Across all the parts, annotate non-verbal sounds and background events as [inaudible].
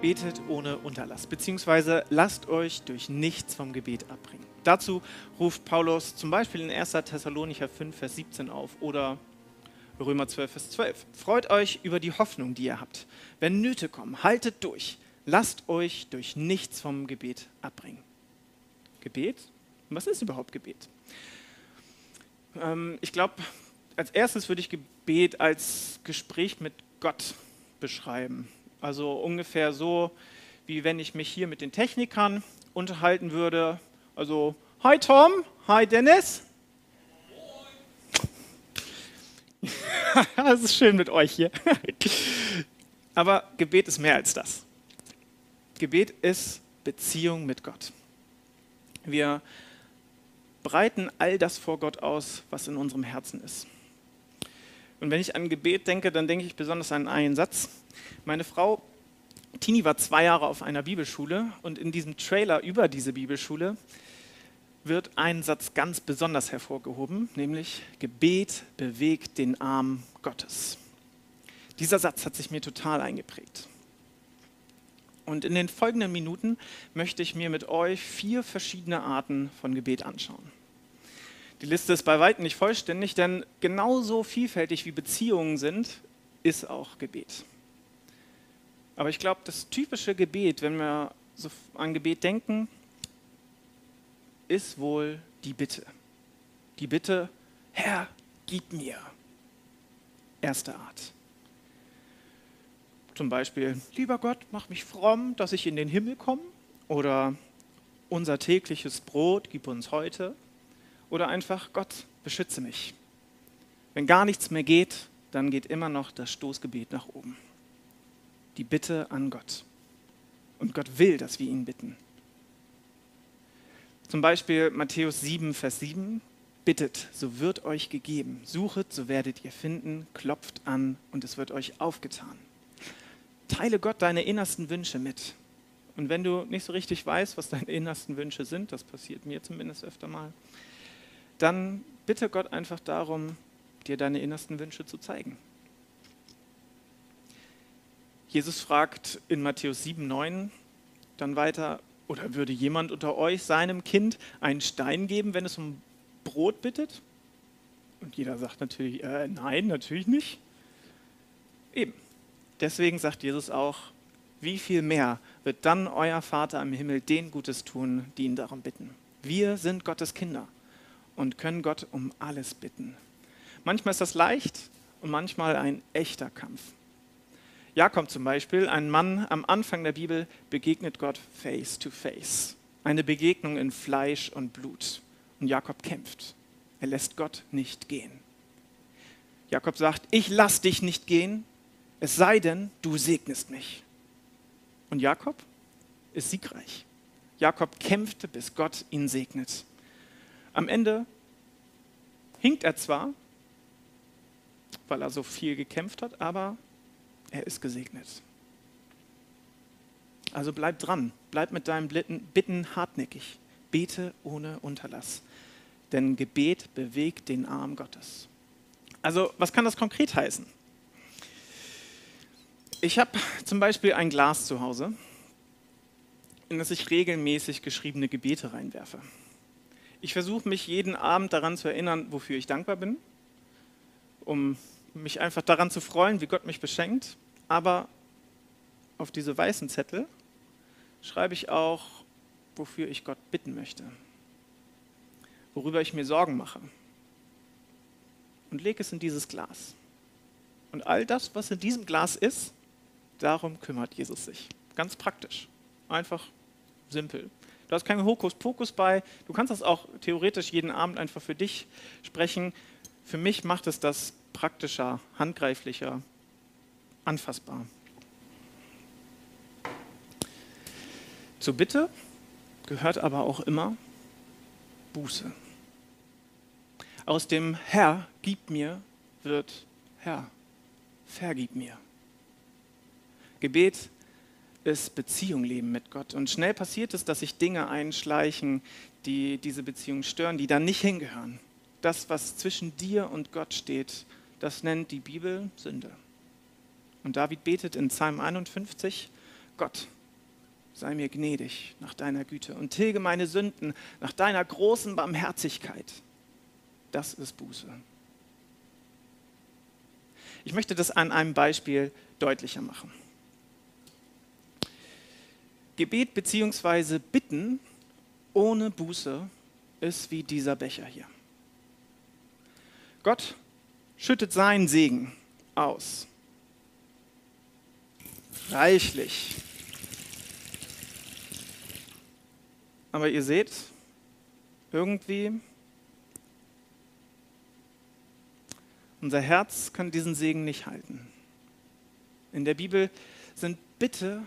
betet ohne Unterlass, beziehungsweise lasst euch durch nichts vom Gebet abbringen. Dazu ruft Paulus zum Beispiel in 1. Thessalonicher 5, Vers 17 auf oder Römer 12, Vers 12. Freut euch über die Hoffnung, die ihr habt. Wenn Nöte kommen, haltet durch. Lasst euch durch nichts vom Gebet abbringen. Gebet? Was ist überhaupt Gebet? Ähm, ich glaube, als erstes würde ich Gebet als Gespräch mit Gott beschreiben. Also ungefähr so, wie wenn ich mich hier mit den Technikern unterhalten würde. Also, hi Tom, hi Dennis. [laughs] Es ist schön mit euch hier. [laughs] Aber Gebet ist mehr als das. Gebet ist Beziehung mit Gott. Wir breiten all das vor Gott aus, was in unserem Herzen ist. Und wenn ich an Gebet denke, dann denke ich besonders an einen Satz. Meine Frau Tini war zwei Jahre auf einer Bibelschule und in diesem Trailer über diese Bibelschule wird ein Satz ganz besonders hervorgehoben, nämlich Gebet bewegt den Arm Gottes. Dieser Satz hat sich mir total eingeprägt. Und in den folgenden Minuten möchte ich mir mit euch vier verschiedene Arten von Gebet anschauen. Die Liste ist bei weitem nicht vollständig, denn genauso vielfältig wie Beziehungen sind, ist auch Gebet. Aber ich glaube, das typische Gebet, wenn wir so an Gebet denken, ist wohl die Bitte. Die Bitte, Herr, gib mir. Erste Art. Zum Beispiel, lieber Gott, mach mich fromm, dass ich in den Himmel komme. Oder unser tägliches Brot gib uns heute. Oder einfach, Gott, beschütze mich. Wenn gar nichts mehr geht, dann geht immer noch das Stoßgebet nach oben. Die Bitte an Gott. Und Gott will, dass wir ihn bitten. Zum Beispiel Matthäus 7, Vers 7. Bittet, so wird euch gegeben. Suchet, so werdet ihr finden. Klopft an und es wird euch aufgetan. Teile Gott deine innersten Wünsche mit. Und wenn du nicht so richtig weißt, was deine innersten Wünsche sind, das passiert mir zumindest öfter mal, dann bitte Gott einfach darum, dir deine innersten Wünsche zu zeigen. Jesus fragt in Matthäus 7, 9 dann weiter, oder würde jemand unter euch seinem Kind einen Stein geben, wenn es um Brot bittet? Und jeder sagt natürlich, äh, nein, natürlich nicht. Eben. Deswegen sagt Jesus auch, wie viel mehr wird dann euer Vater im Himmel den Gutes tun, die ihn darum bitten. Wir sind Gottes Kinder und können Gott um alles bitten. Manchmal ist das leicht und manchmal ein echter Kampf. Jakob zum Beispiel, ein Mann am Anfang der Bibel, begegnet Gott face to face. Eine Begegnung in Fleisch und Blut. Und Jakob kämpft. Er lässt Gott nicht gehen. Jakob sagt, ich lass dich nicht gehen, es sei denn, du segnest mich. Und Jakob ist siegreich. Jakob kämpfte, bis Gott ihn segnet. Am Ende hinkt er zwar, weil er so viel gekämpft hat, aber er ist gesegnet. Also bleib dran, bleib mit deinen Bitten hartnäckig, bete ohne Unterlass, denn Gebet bewegt den Arm Gottes. Also was kann das konkret heißen? Ich habe zum Beispiel ein Glas zu Hause, in das ich regelmäßig geschriebene Gebete reinwerfe. Ich versuche mich jeden Abend daran zu erinnern, wofür ich dankbar bin, um mich einfach daran zu freuen, wie Gott mich beschenkt. Aber auf diese weißen Zettel schreibe ich auch, wofür ich Gott bitten möchte, worüber ich mir Sorgen mache. Und lege es in dieses Glas. Und all das, was in diesem Glas ist, darum kümmert Jesus sich. Ganz praktisch. Einfach simpel. Du hast keinen Hokuspokus bei. Du kannst das auch theoretisch jeden Abend einfach für dich sprechen. Für mich macht es das praktischer, handgreiflicher, anfassbar. Zur Bitte gehört aber auch immer Buße. Aus dem Herr, gib mir, wird Herr, vergib mir. Gebet ist Beziehung leben mit Gott. Und schnell passiert es, dass sich Dinge einschleichen, die diese Beziehung stören, die da nicht hingehören. Das, was zwischen dir und Gott steht, das nennt die Bibel Sünde. Und David betet in Psalm 51, Gott, sei mir gnädig nach deiner Güte und tilge meine Sünden nach deiner großen Barmherzigkeit. Das ist Buße. Ich möchte das an einem Beispiel deutlicher machen. Gebet bzw. Bitten ohne Buße ist wie dieser Becher hier. Gott schüttet seinen Segen aus. Reichlich. Aber ihr seht, irgendwie, unser Herz kann diesen Segen nicht halten. In der Bibel sind Bitte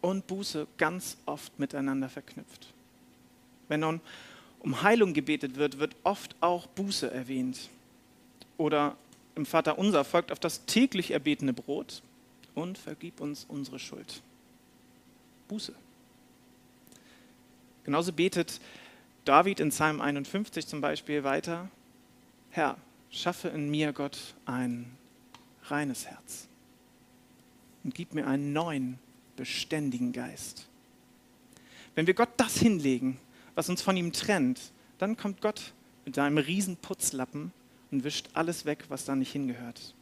und Buße ganz oft miteinander verknüpft. Wenn nun um Heilung gebetet wird, wird oft auch Buße erwähnt. Oder im Vater unser folgt auf das täglich erbetene Brot und vergib uns unsere Schuld. Buße. Genauso betet David in Psalm 51 zum Beispiel weiter, Herr, schaffe in mir, Gott, ein reines Herz und gib mir einen neuen, beständigen Geist. Wenn wir Gott das hinlegen, was uns von ihm trennt, dann kommt Gott mit seinem riesen Putzlappen und wischt alles weg, was da nicht hingehört.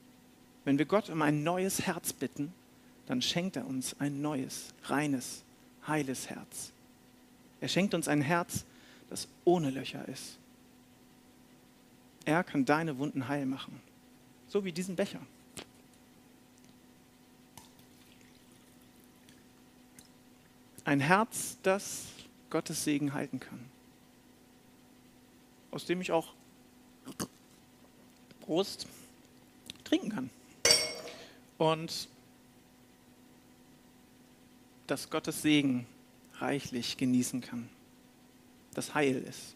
Wenn wir Gott um ein neues Herz bitten, dann schenkt er uns ein neues, reines, heiles Herz. Er schenkt uns ein Herz, das ohne Löcher ist. Er kann deine Wunden heil machen, so wie diesen Becher. Ein Herz, das Gottes Segen halten kann, aus dem ich auch Prost trinken kann. Und dass Gottes Segen reichlich genießen kann, das Heil ist.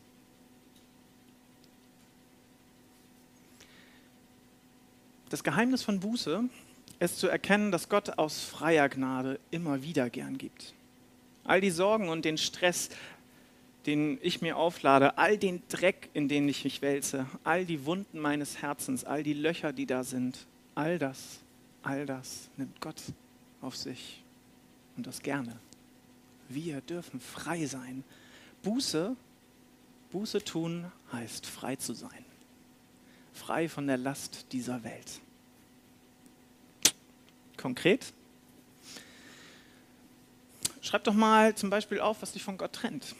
Das Geheimnis von Buße ist zu erkennen, dass Gott aus freier Gnade immer wieder gern gibt. All die Sorgen und den Stress, den ich mir auflade, all den Dreck, in den ich mich wälze, all die Wunden meines Herzens, all die Löcher, die da sind, all das, all das nimmt Gott auf sich und das gerne. Wir dürfen frei sein. Buße, Buße tun heißt frei zu sein. Frei von der Last dieser Welt. Konkret, schreib doch mal zum Beispiel auf, was dich von Gott trennt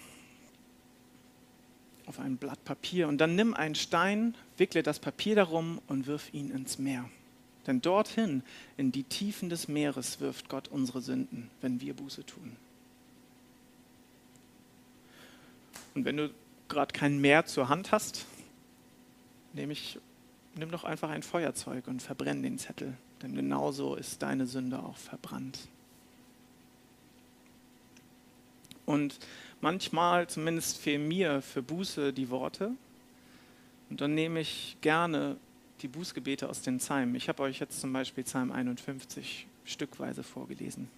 auf ein Blatt Papier und dann nimm einen Stein, wickle das Papier darum und wirf ihn ins Meer. Denn dorthin, in die Tiefen des Meeres, wirft Gott unsere Sünden, wenn wir Buße tun. Und wenn du gerade kein Meer zur Hand hast, nehme ich, nimm doch einfach ein Feuerzeug und verbrenn den Zettel, denn genauso ist deine Sünde auch verbrannt. Und manchmal, zumindest fehlen mir für Buße die Worte. Und dann nehme ich gerne die Bußgebete aus den Psalmen. Ich habe euch jetzt zum Beispiel Psalm 51 stückweise vorgelesen.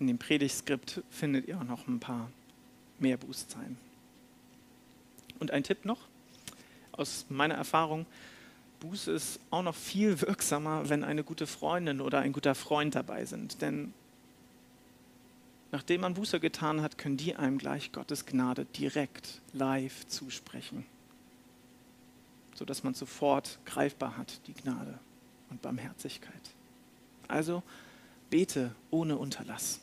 In dem Predigtskript findet ihr auch noch ein paar mehr Bußzeilen. Und ein Tipp noch aus meiner Erfahrung: Buße ist auch noch viel wirksamer, wenn eine gute Freundin oder ein guter Freund dabei sind. Denn nachdem man Buße getan hat, können die einem gleich Gottes Gnade direkt live zusprechen, sodass man sofort greifbar hat, die Gnade und Barmherzigkeit. Also bete ohne Unterlass.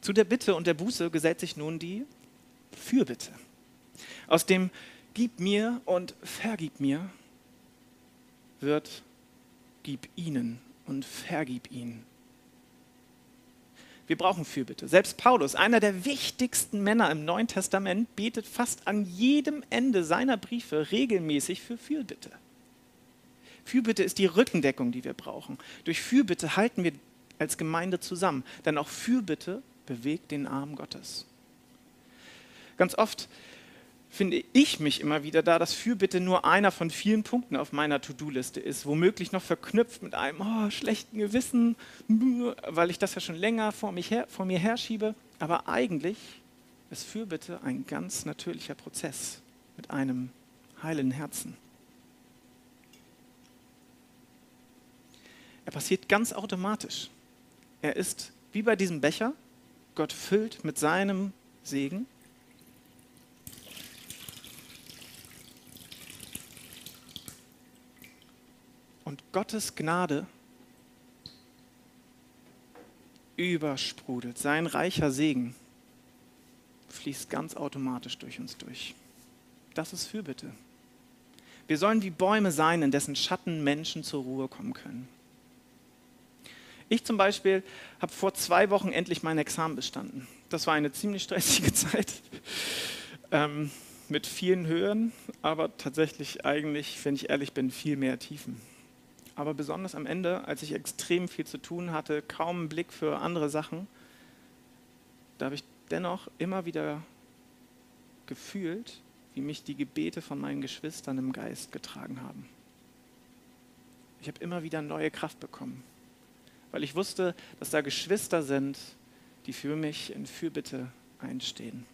Zu der Bitte und der Buße gesellt sich nun die Fürbitte. Aus dem Gib mir und vergib mir wird Gib ihnen und vergib ihnen. Wir brauchen Fürbitte. Selbst Paulus, einer der wichtigsten Männer im Neuen Testament, betet fast an jedem Ende seiner Briefe regelmäßig für Fürbitte. Fürbitte ist die Rückendeckung, die wir brauchen. Durch Fürbitte halten wir als Gemeinde zusammen, denn auch Fürbitte bewegt den Arm Gottes. Ganz oft finde ich mich immer wieder da, dass Fürbitte nur einer von vielen Punkten auf meiner To-Do-Liste ist, womöglich noch verknüpft mit einem oh, schlechten Gewissen, weil ich das ja schon länger vor, mich her, vor mir herschiebe. Aber eigentlich ist Fürbitte ein ganz natürlicher Prozess mit einem heilen Herzen. Er passiert ganz automatisch. Er ist wie bei diesem Becher. Gott füllt mit seinem Segen. Und Gottes Gnade übersprudelt. Sein reicher Segen fließt ganz automatisch durch uns durch. Das ist Fürbitte. Wir sollen wie Bäume sein, in dessen Schatten Menschen zur Ruhe kommen können. Ich zum Beispiel habe vor zwei Wochen endlich mein Examen bestanden. Das war eine ziemlich stressige [laughs] Zeit ähm, mit vielen Höhen, aber tatsächlich eigentlich, wenn ich ehrlich bin, viel mehr Tiefen. Aber besonders am Ende, als ich extrem viel zu tun hatte, kaum einen Blick für andere Sachen, da habe ich dennoch immer wieder gefühlt, wie mich die Gebete von meinen Geschwistern im Geist getragen haben. Ich habe immer wieder neue Kraft bekommen, weil ich wusste, dass da Geschwister sind, die für mich in Fürbitte einstehen.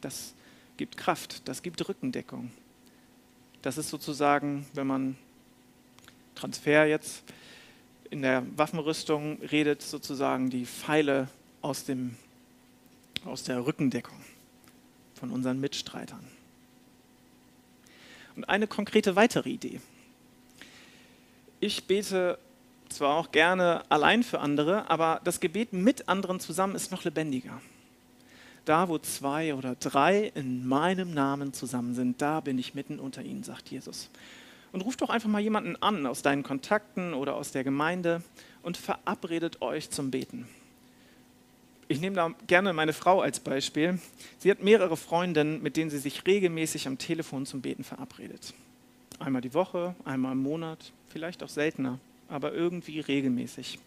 Das gibt Kraft, das gibt Rückendeckung. Das ist sozusagen, wenn man Transfer jetzt in der Waffenrüstung redet, sozusagen die Pfeile aus, dem, aus der Rückendeckung von unseren Mitstreitern. Und eine konkrete weitere Idee. Ich bete zwar auch gerne allein für andere, aber das Gebet mit anderen zusammen ist noch lebendiger. Da, wo zwei oder drei in meinem Namen zusammen sind, da bin ich mitten unter ihnen, sagt Jesus. Und ruf doch einfach mal jemanden an aus deinen Kontakten oder aus der Gemeinde und verabredet euch zum Beten. Ich nehme da gerne meine Frau als Beispiel. Sie hat mehrere Freundinnen, mit denen sie sich regelmäßig am Telefon zum Beten verabredet. Einmal die Woche, einmal im Monat, vielleicht auch seltener, aber irgendwie regelmäßig.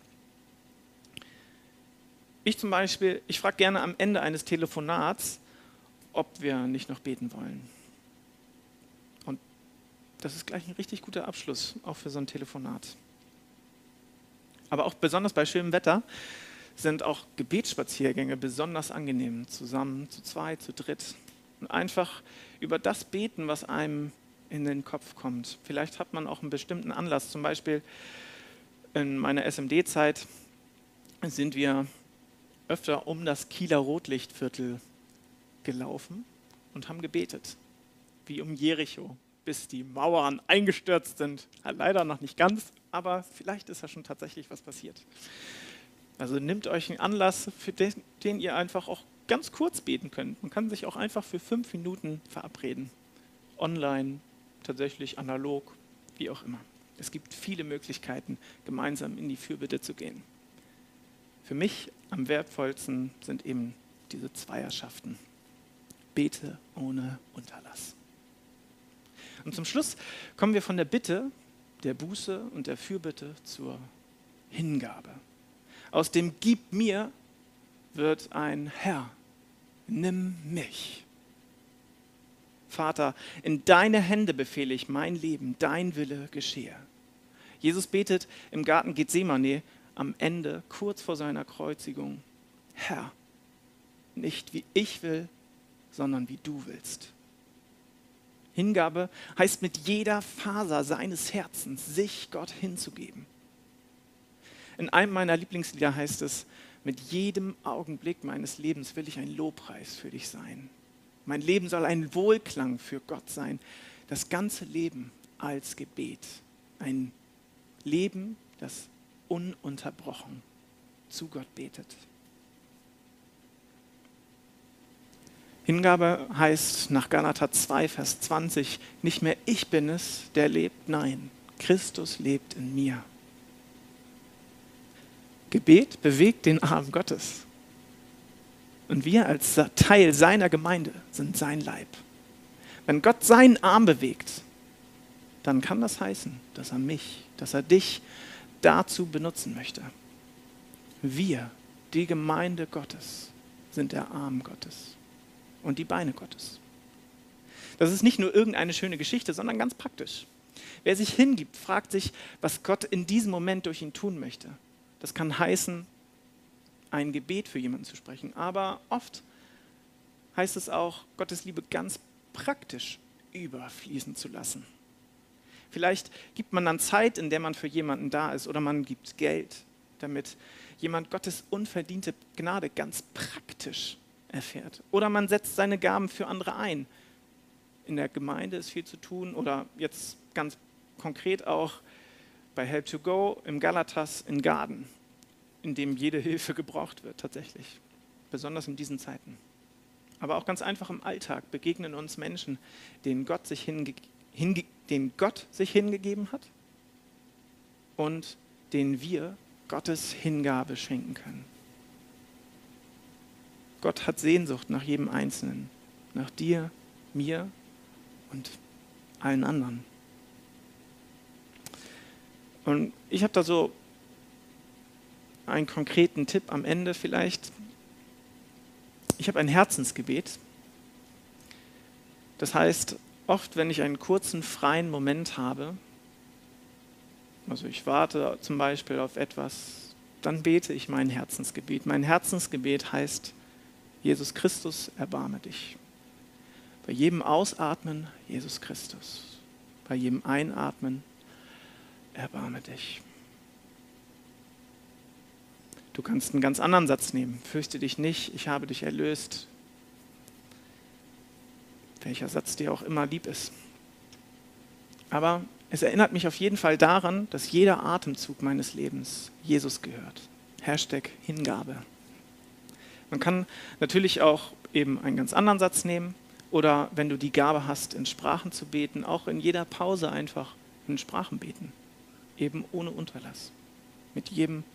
Ich zum Beispiel, ich frage gerne am Ende eines Telefonats, ob wir nicht noch beten wollen. Das ist gleich ein richtig guter Abschluss, auch für so ein Telefonat. Aber auch besonders bei schönem Wetter sind auch Gebetsspaziergänge besonders angenehm, zusammen, zu zweit, zu dritt. Und einfach über das beten, was einem in den Kopf kommt. Vielleicht hat man auch einen bestimmten Anlass. Zum Beispiel in meiner SMD-Zeit sind wir öfter um das Kieler Rotlichtviertel gelaufen und haben gebetet, wie um Jericho, bis die Mauern eingestürzt sind. Leider noch nicht ganz, aber vielleicht ist ja schon tatsächlich was passiert. Also nehmt euch einen Anlass, für den, den ihr einfach auch ganz kurz beten könnt. Man kann sich auch einfach für fünf Minuten verabreden. Online, tatsächlich analog, wie auch immer. Es gibt viele Möglichkeiten, gemeinsam in die Fürbitte zu gehen. Für mich am wertvollsten sind eben diese Zweierschaften. Bete ohne Unterlass. Und zum Schluss kommen wir von der Bitte, der Buße und der Fürbitte zur Hingabe. Aus dem Gib mir wird ein Herr, nimm mich. Vater, in deine Hände befehle ich mein Leben, dein Wille geschehe. Jesus betet im Garten Gethsemane am Ende, kurz vor seiner Kreuzigung, Herr, nicht wie ich will, sondern wie du willst. Hingabe heißt mit jeder Faser seines Herzens sich Gott hinzugeben. In einem meiner Lieblingslieder heißt es, mit jedem Augenblick meines Lebens will ich ein Lobpreis für dich sein. Mein Leben soll ein Wohlklang für Gott sein. Das ganze Leben als Gebet. Ein Leben, das ununterbrochen zu Gott betet. Hingabe heißt nach Galater 2, Vers 20, nicht mehr ich bin es, der lebt, nein, Christus lebt in mir. Gebet bewegt den Arm Gottes. Und wir als Teil seiner Gemeinde sind sein Leib. Wenn Gott seinen Arm bewegt, dann kann das heißen, dass er mich, dass er dich dazu benutzen möchte. Wir, die Gemeinde Gottes, sind der Arm Gottes und die Beine Gottes. Das ist nicht nur irgendeine schöne Geschichte, sondern ganz praktisch. Wer sich hingibt, fragt sich, was Gott in diesem Moment durch ihn tun möchte. Das kann heißen, ein Gebet für jemanden zu sprechen. Aber oft heißt es auch, Gottes Liebe ganz praktisch überfließen zu lassen. Vielleicht gibt man dann Zeit, in der man für jemanden da ist, oder man gibt Geld, damit jemand Gottes unverdiente Gnade ganz praktisch erfährt. Oder man setzt seine Gaben für andere ein. In der Gemeinde ist viel zu tun oder jetzt ganz konkret auch bei Help to Go im Galatas in Garden, in dem jede Hilfe gebraucht wird tatsächlich, besonders in diesen Zeiten. Aber auch ganz einfach im Alltag begegnen uns Menschen, denen Gott sich, hinge hinge denen Gott sich hingegeben hat und denen wir Gottes Hingabe schenken können. Gott hat Sehnsucht nach jedem Einzelnen, nach dir, mir und allen anderen. Und ich habe da so einen konkreten Tipp am Ende vielleicht. Ich habe ein Herzensgebet. Das heißt, oft, wenn ich einen kurzen freien Moment habe, also ich warte zum Beispiel auf etwas, dann bete ich mein Herzensgebet. Mein Herzensgebet heißt, Jesus Christus, erbarme dich. Bei jedem Ausatmen, Jesus Christus. Bei jedem Einatmen, erbarme dich. Du kannst einen ganz anderen Satz nehmen. Fürchte dich nicht, ich habe dich erlöst. Welcher Satz dir auch immer lieb ist. Aber es erinnert mich auf jeden Fall daran, dass jeder Atemzug meines Lebens Jesus gehört. Hashtag Hingabe. Man kann natürlich auch eben einen ganz anderen Satz nehmen oder wenn du die Gabe hast, in Sprachen zu beten, auch in jeder Pause einfach in Sprachen beten. Eben ohne Unterlass. Mit jedem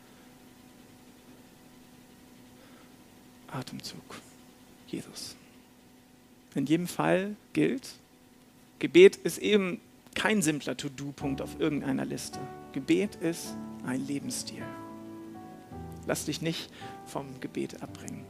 Atemzug. Jesus. In jedem Fall gilt, Gebet ist eben kein simpler To-Do-Punkt auf irgendeiner Liste. Gebet ist ein Lebensstil. Lass dich nicht vom Gebet abbringen.